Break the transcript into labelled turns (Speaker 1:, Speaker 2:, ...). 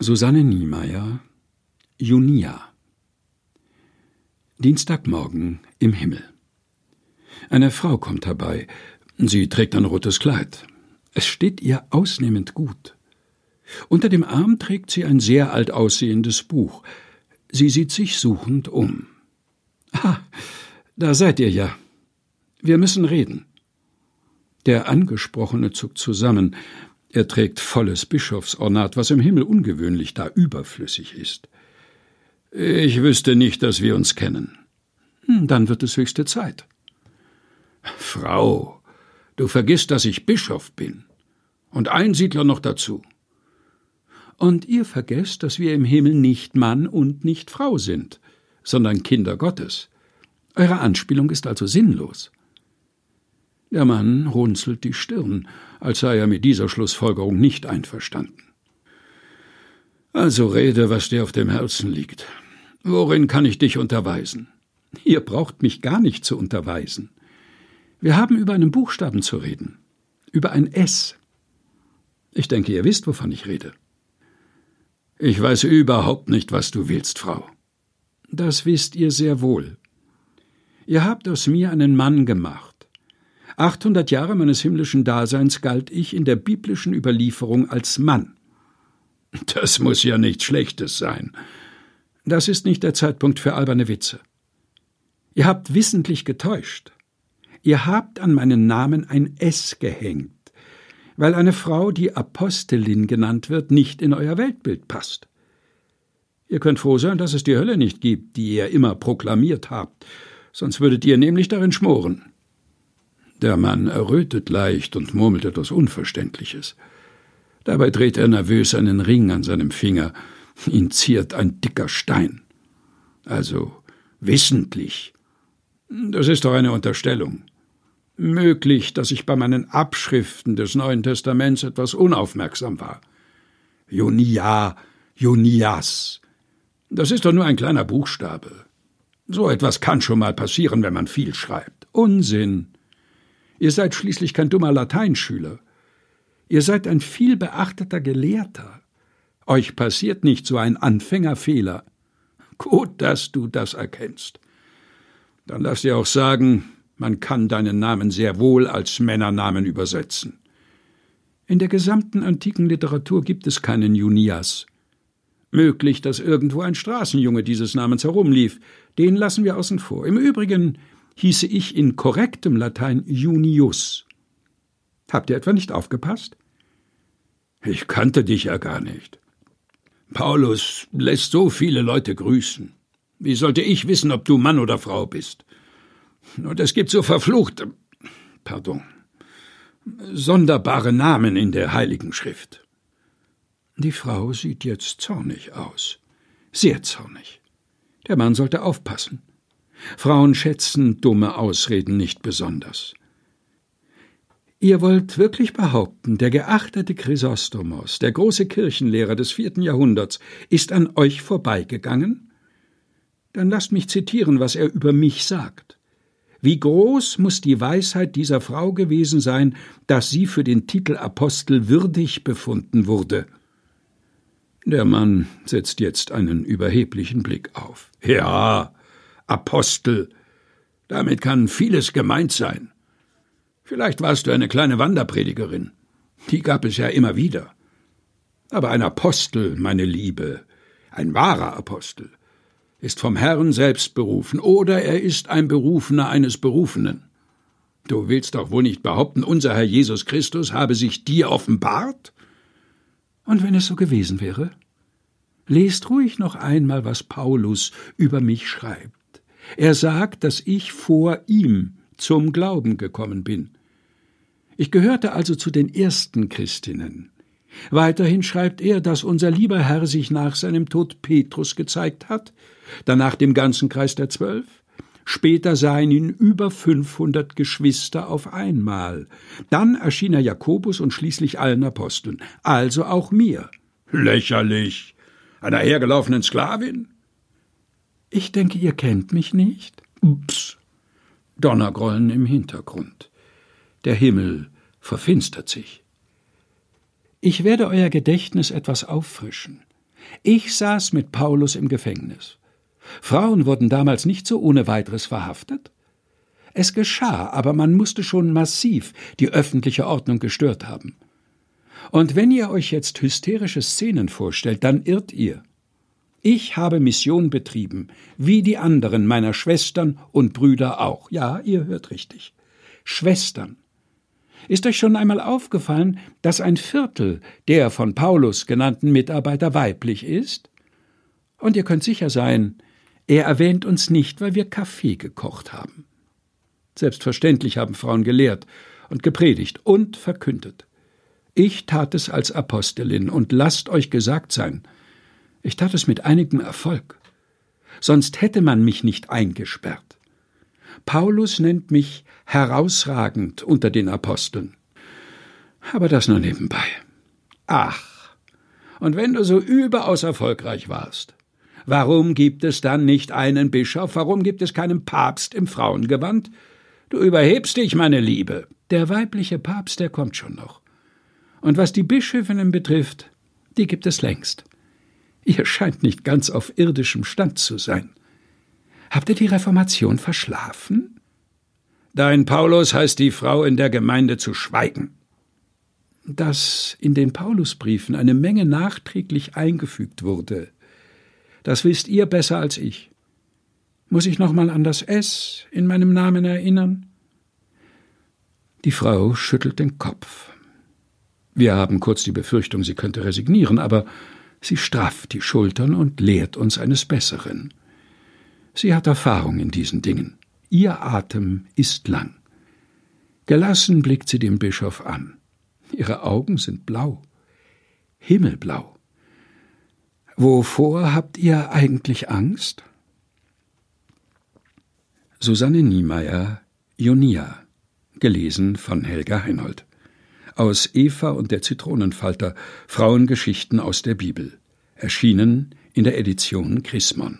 Speaker 1: Susanne Niemeyer Junia Dienstagmorgen im Himmel. Eine Frau kommt herbei. Sie trägt ein rotes Kleid. Es steht ihr ausnehmend gut. Unter dem Arm trägt sie ein sehr alt aussehendes Buch. Sie sieht sich suchend um. Ah, da seid ihr ja. Wir müssen reden. Der Angesprochene zuckt zusammen. Er trägt volles Bischofsornat, was im Himmel ungewöhnlich, da überflüssig ist. Ich wüsste nicht, dass wir uns kennen. Hm, dann wird es höchste Zeit. Frau, du vergisst, dass ich Bischof bin. Und Einsiedler noch dazu. Und ihr vergesst, dass wir im Himmel nicht Mann und nicht Frau sind, sondern Kinder Gottes. Eure Anspielung ist also sinnlos. Der Mann runzelt die Stirn, als sei er mit dieser Schlussfolgerung nicht einverstanden. Also rede, was dir auf dem Herzen liegt. Worin kann ich dich unterweisen? Ihr braucht mich gar nicht zu unterweisen. Wir haben über einen Buchstaben zu reden. Über ein S. Ich denke, ihr wisst, wovon ich rede. Ich weiß überhaupt nicht, was du willst, Frau. Das wisst ihr sehr wohl. Ihr habt aus mir einen Mann gemacht 800 Jahre meines himmlischen Daseins galt ich in der biblischen Überlieferung als Mann. Das muss ja nichts Schlechtes sein. Das ist nicht der Zeitpunkt für alberne Witze. Ihr habt wissentlich getäuscht. Ihr habt an meinen Namen ein S gehängt, weil eine Frau, die Apostelin genannt wird, nicht in euer Weltbild passt. Ihr könnt froh sein, dass es die Hölle nicht gibt, die ihr immer proklamiert habt, sonst würdet ihr nämlich darin schmoren. Der Mann errötet leicht und murmelt etwas Unverständliches. Dabei dreht er nervös einen Ring an seinem Finger. Ihn ziert ein dicker Stein. Also wissentlich. Das ist doch eine Unterstellung. Möglich, dass ich bei meinen Abschriften des Neuen Testaments etwas unaufmerksam war. Jonia, Jonias. Das ist doch nur ein kleiner Buchstabe. So etwas kann schon mal passieren, wenn man viel schreibt. Unsinn. Ihr seid schließlich kein dummer Lateinschüler. Ihr seid ein viel beachteter Gelehrter. Euch passiert nicht so ein Anfängerfehler. Gut, dass du das erkennst. Dann lass dir auch sagen, man kann deinen Namen sehr wohl als Männernamen übersetzen. In der gesamten antiken Literatur gibt es keinen Junias. Möglich, dass irgendwo ein Straßenjunge dieses Namens herumlief. Den lassen wir außen vor. Im Übrigen hieße ich in korrektem Latein Junius. Habt ihr etwa nicht aufgepasst? Ich kannte dich ja gar nicht. Paulus lässt so viele Leute grüßen. Wie sollte ich wissen, ob du Mann oder Frau bist? Und es gibt so verfluchte, pardon, sonderbare Namen in der Heiligen Schrift. Die Frau sieht jetzt zornig aus. Sehr zornig. Der Mann sollte aufpassen. Frauen schätzen dumme Ausreden nicht besonders. Ihr wollt wirklich behaupten, der geachtete Chrysostomos, der große Kirchenlehrer des vierten Jahrhunderts, ist an euch vorbeigegangen? Dann lasst mich zitieren, was er über mich sagt. Wie groß muss die Weisheit dieser Frau gewesen sein, dass sie für den Titel Apostel würdig befunden wurde? Der Mann setzt jetzt einen überheblichen Blick auf. Ja, Apostel. Damit kann vieles gemeint sein. Vielleicht warst du eine kleine Wanderpredigerin. Die gab es ja immer wieder. Aber ein Apostel, meine Liebe, ein wahrer Apostel, ist vom Herrn selbst berufen, oder er ist ein Berufener eines Berufenen. Du willst doch wohl nicht behaupten, unser Herr Jesus Christus habe sich dir offenbart? Und wenn es so gewesen wäre? Lest ruhig noch einmal, was Paulus über mich schreibt. Er sagt, dass ich vor ihm zum Glauben gekommen bin. Ich gehörte also zu den ersten Christinnen. Weiterhin schreibt er, dass unser lieber Herr sich nach seinem Tod Petrus gezeigt hat, danach dem ganzen Kreis der Zwölf, Später seien ihn über 500 Geschwister auf einmal. Dann erschien er Jakobus und schließlich allen Aposteln, also auch mir. Lächerlich. Einer hergelaufenen Sklavin? Ich denke, ihr kennt mich nicht. Ups. Donnergrollen im Hintergrund. Der Himmel verfinstert sich. Ich werde euer Gedächtnis etwas auffrischen. Ich saß mit Paulus im Gefängnis. Frauen wurden damals nicht so ohne weiteres verhaftet. Es geschah, aber man musste schon massiv die öffentliche Ordnung gestört haben. Und wenn ihr euch jetzt hysterische Szenen vorstellt, dann irrt ihr. Ich habe Mission betrieben, wie die anderen meiner Schwestern und Brüder auch. Ja, ihr hört richtig. Schwestern. Ist euch schon einmal aufgefallen, dass ein Viertel der von Paulus genannten Mitarbeiter weiblich ist? Und ihr könnt sicher sein, er erwähnt uns nicht, weil wir Kaffee gekocht haben. Selbstverständlich haben Frauen gelehrt und gepredigt und verkündet. Ich tat es als Apostelin, und lasst euch gesagt sein, ich tat es mit einigem Erfolg. Sonst hätte man mich nicht eingesperrt. Paulus nennt mich herausragend unter den Aposteln. Aber das nur nebenbei. Ach, und wenn du so überaus erfolgreich warst, warum gibt es dann nicht einen Bischof, warum gibt es keinen Papst im Frauengewand? Du überhebst dich, meine Liebe. Der weibliche Papst, der kommt schon noch. Und was die Bischöfinnen betrifft, die gibt es längst. Ihr scheint nicht ganz auf irdischem Stand zu sein. Habt ihr die Reformation verschlafen? Dein Paulus heißt die Frau in der Gemeinde zu schweigen. Dass in den Paulusbriefen eine Menge nachträglich eingefügt wurde, das wisst ihr besser als ich. Muss ich noch mal an das S in meinem Namen erinnern? Die Frau schüttelt den Kopf. Wir haben kurz die Befürchtung, sie könnte resignieren, aber sie strafft die Schultern und lehrt uns eines Besseren. Sie hat Erfahrung in diesen Dingen. Ihr Atem ist lang. Gelassen blickt sie den Bischof an. Ihre Augen sind blau, himmelblau. Wovor habt ihr eigentlich Angst? Susanne Niemeyer, Jonia, gelesen von Helga Heinold. Aus Eva und der Zitronenfalter Frauengeschichten aus der Bibel, erschienen in der Edition Chrismon.